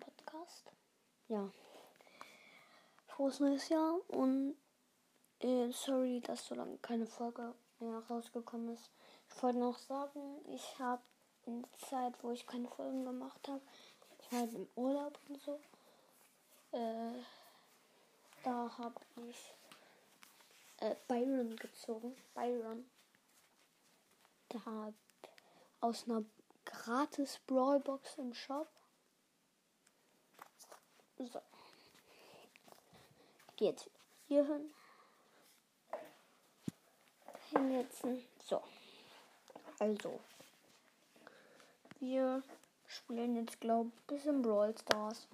Podcast. Ja. Frohes neues Jahr und äh, sorry, dass so lange keine Folge mehr rausgekommen ist. Ich wollte noch sagen, ich habe in der Zeit, wo ich keine Folgen gemacht habe, ich war halt im Urlaub und so, äh, da habe ich äh, Byron gezogen. Byron. Da aus einer gratis Brawlbox im Shop. So. Geht hier hin. Hinsetzen. So. Also. Wir spielen jetzt, glaube ich, bisschen Brawl Stars.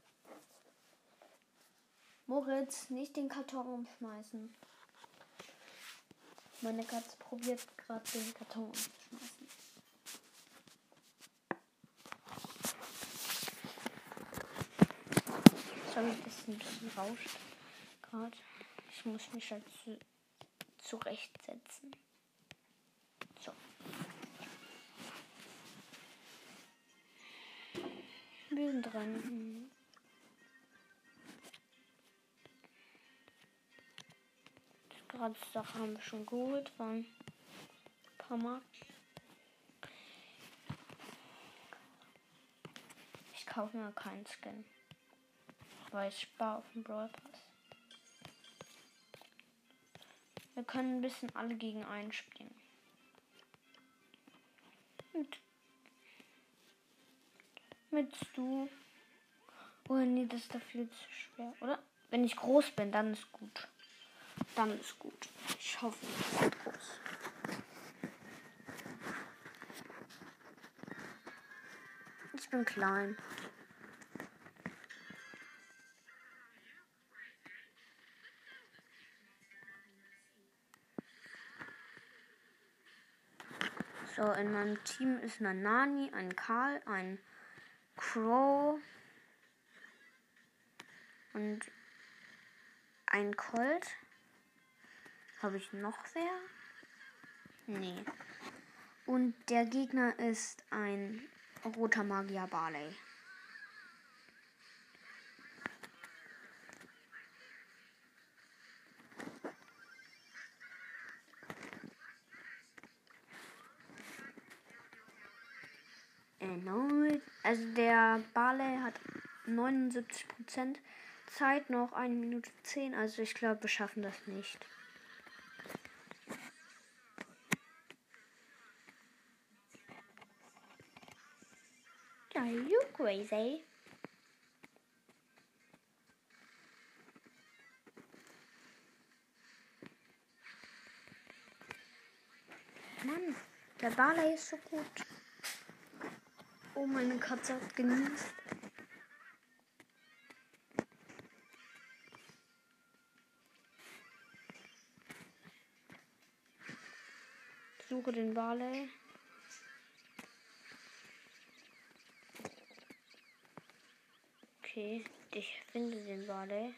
Moritz, nicht den Karton umschmeißen. Meine Katze probiert gerade den Karton umzuschmeißen. Sorry, dass es ein bisschen rauscht gerade. Ich muss mich halt zu, zurechtsetzen. So. Wir sind dran. Gerade Sache haben wir schon geholt. Ein paar Mal. Ich kaufe mir keinen Skin. Ich spare auf dem Brawl Pass. Wir können ein bisschen alle gegen einen spielen. Mit, mit du. Oh nee, das ist da viel zu schwer, oder? Wenn ich groß bin, dann ist gut. Dann ist gut. Ich hoffe, ich bin groß. Ich bin klein. So, in meinem Team ist ein Nani, ein Karl, ein Crow und ein Colt. Habe ich noch wer? Nee. Und der Gegner ist ein roter Magier Barley. Also der Barley hat 79% Zeit, noch 1 Minute 10. Also ich glaube, wir schaffen das nicht. Are you crazy? Mann, der Barley ist so gut. Oh, meine Katze hat genießt. Suche den Barley. Okay, ich finde den Barley.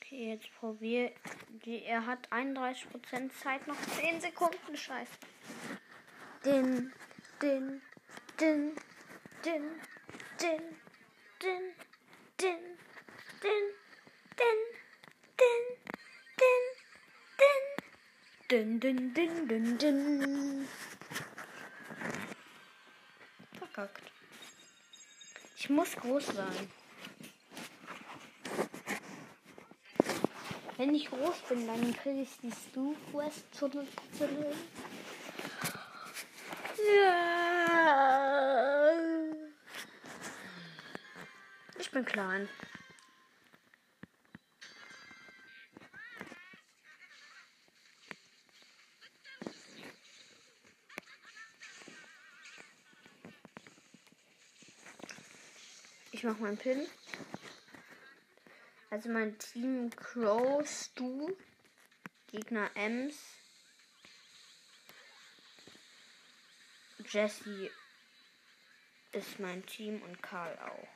Okay, jetzt probier. Die, er hat 31% Zeit, noch 10 Sekunden. Scheiße. Den, den, den, den, den, den, den, den, den, den, den, den, den, den, den, den. Verkackt. Ich muss groß sein. Wenn ich groß bin, dann kriege ich die Stu Quest zu 100% hin. Ja. Ich bin klein. Ich mache meinen Pin. Also mein Team Crow, Stu, Gegner Ems, Jesse ist mein Team und Karl auch.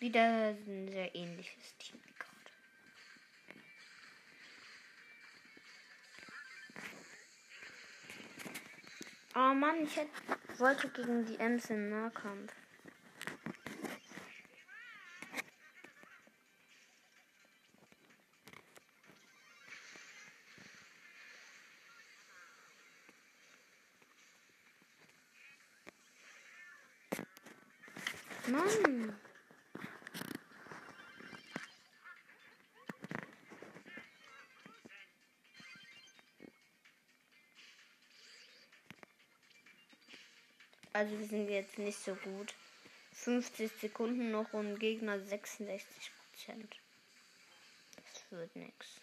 Wieder ein sehr ähnliches Team gerade. Oh Mann, ich hätte, wollte gegen die Ems im Nahkampf. Mann. Also wir sind jetzt nicht so gut. 50 Sekunden noch und Gegner 66 Prozent. Das wird nichts.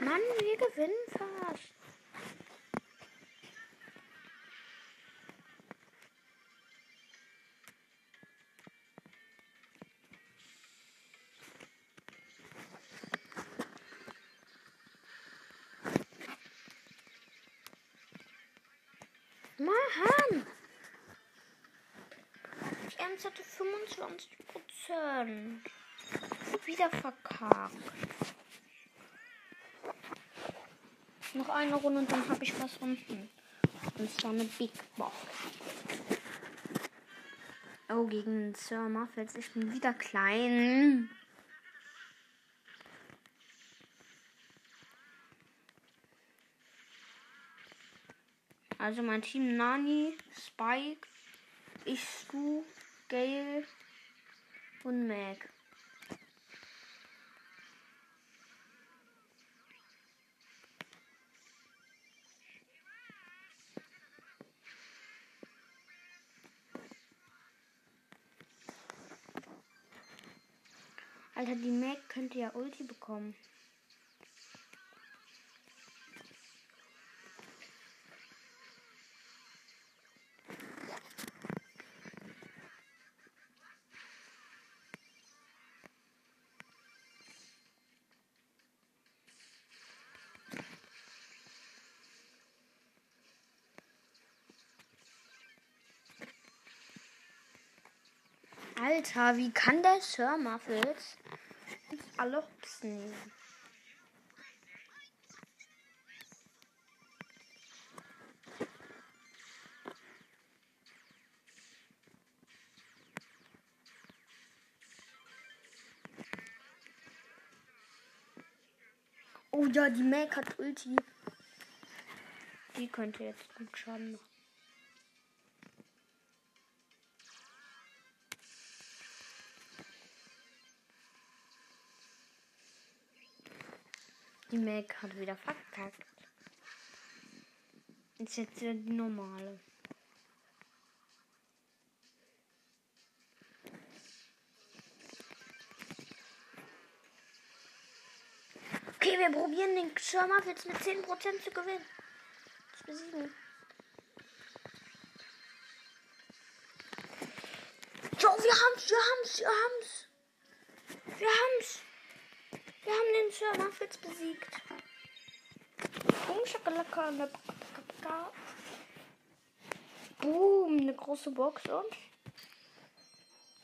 Mann, wir gewinnen fast. Mann! Die Ems hatte 25 Prozent. Wieder verkackt. Noch eine Runde und dann habe ich was unten. Und zwar eine Big Box. Oh, gegen Sir Muffets. Ich bin wieder klein. Also mein Team Nani, Spike, ich, Stu, Gale und Meg. Alter, die Meg könnte ja Ulti bekommen. Alter, wie kann der Sir Muffles alle hops nehmen? Oh ja, die Mac hat Ulti. Die könnte jetzt gut Schaden machen. Die Mac hat wieder verkackt. Ist jetzt die normale. Okay, wir probieren den Schirmer jetzt mit 10% zu gewinnen. Zu besiegen. Jo, wir haben's, wir haben's, wir haben's. Wir haben's. Wir haben den Sir Muffets besiegt. Boom, Schakalaka, Boom, eine große Box und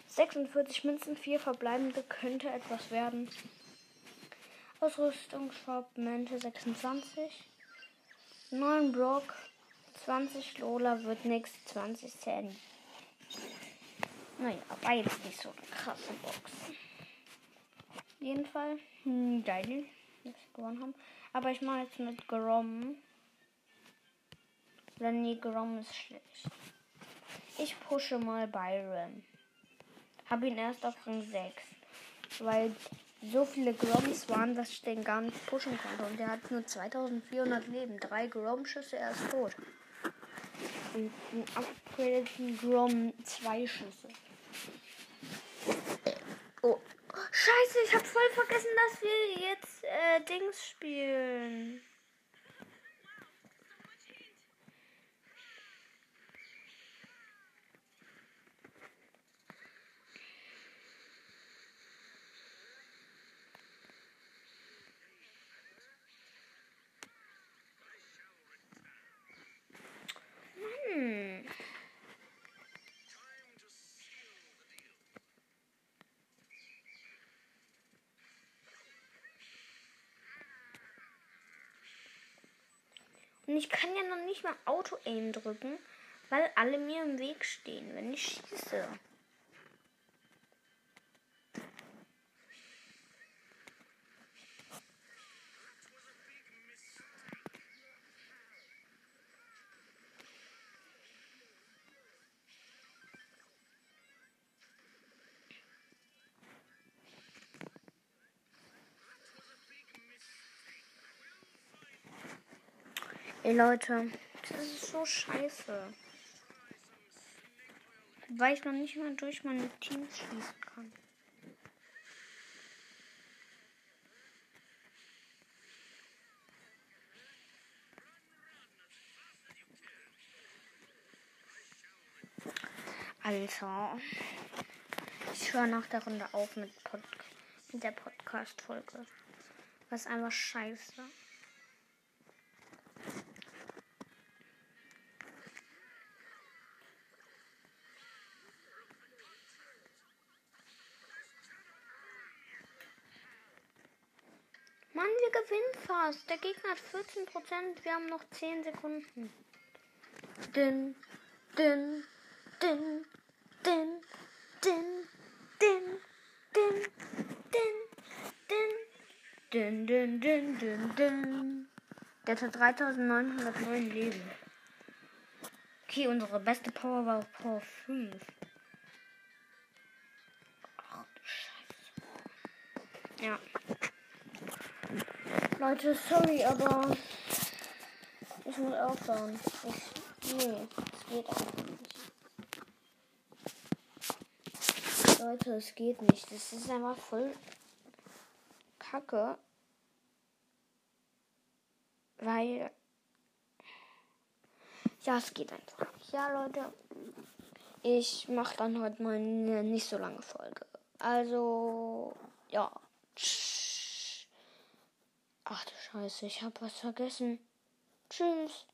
46 Münzen, 4 verbleibende könnte etwas werden. Ausrüstungsshop-Mente 26. 9 Brock, 20 Lola wird nichts, 20 Cent. Naja, war jetzt nicht so eine krasse Box. Auf jeden Fall hm, geil, dass wir gewonnen haben. Aber ich mache jetzt mit Grom. Oder nee, Grom ist schlecht. Ich pushe mal Byron. Habe ihn erst auf Rang 6. Weil so viele Groms waren, dass ich den gar nicht pushen konnte. Und der hat nur 2400 Leben. Drei Grom-Schüsse, er ist tot. Und einen upgradeten Grom zwei Schüsse. Oh, Scheiße, ich habe voll vergessen, dass wir jetzt äh, Dings spielen. Und ich kann ja noch nicht mal Auto-Aim drücken, weil alle mir im Weg stehen, wenn ich schieße. Ey Leute, das ist so scheiße. Weil ich noch nicht mal durch meine Teams schießen kann. Also, ich höre nach der Runde auf mit, Pod mit der Podcast-Folge. Was einfach scheiße. Gewinnen fast. Der Gegner hat 14%, wir haben noch 10 Sekunden. Din, din, din, din, din, din, din, din, din, din, din, din, din, din. Der hat 3909 Leben. Okay, unsere beste Power war Power 5. Ach du Scheiße. Ja. Leute, sorry, aber ich muss aufhören. Ich, nee, es geht einfach nicht. Leute, es geht nicht. Es ist einfach voll kacke. Weil. Ja, es geht einfach. Ja, Leute. Ich mache dann heute mal eine nicht so lange Folge. Also, ja. Ach du Scheiße, ich habe was vergessen. Tschüss.